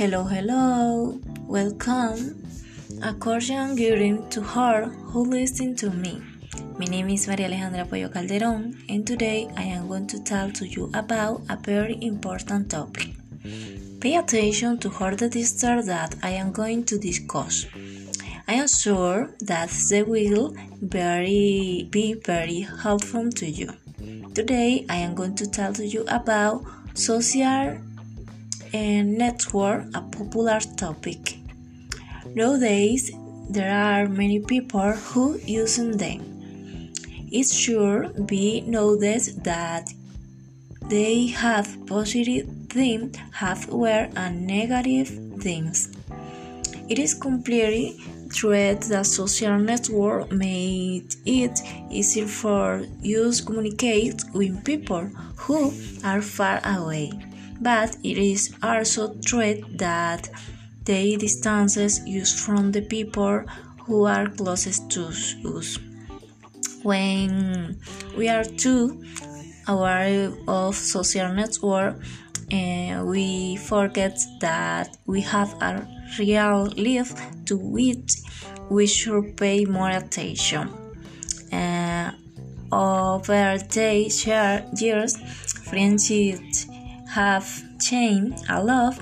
Hello, hello, welcome. A cordial greeting to her who listen to me. My name is Maria Alejandra Pollo Calderon, and today I am going to tell to you about a very important topic. Pay attention to all the details that I am going to discuss. I am sure that they will very, be very helpful to you. Today I am going to tell to you about social and network a popular topic. Nowadays, there are many people who using them. It should be noticed that they have positive things, hardware, and negative things. It is completely true that social network made it easier for you to communicate with people who are far away but it is also true that the distances used from the people who are closest to us. When we are too aware of social network, uh, we forget that we have a real life to which we should pay more attention. Uh, over the years, friendships have changed a lot.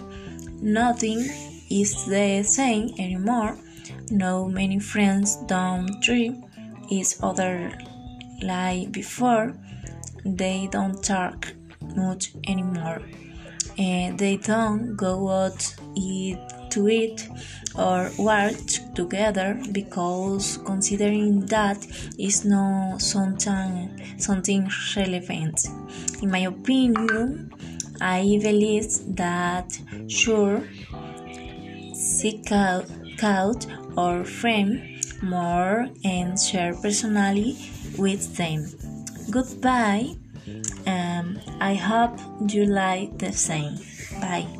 Nothing is the same anymore. No many friends don't treat each other like before. They don't talk much anymore. And they don't go out eat to eat or work together because considering that is not something something relevant. In my opinion, I believe that sure seek out, out or friend more and share personally with them. Goodbye. Um, I hope you like the same. Bye.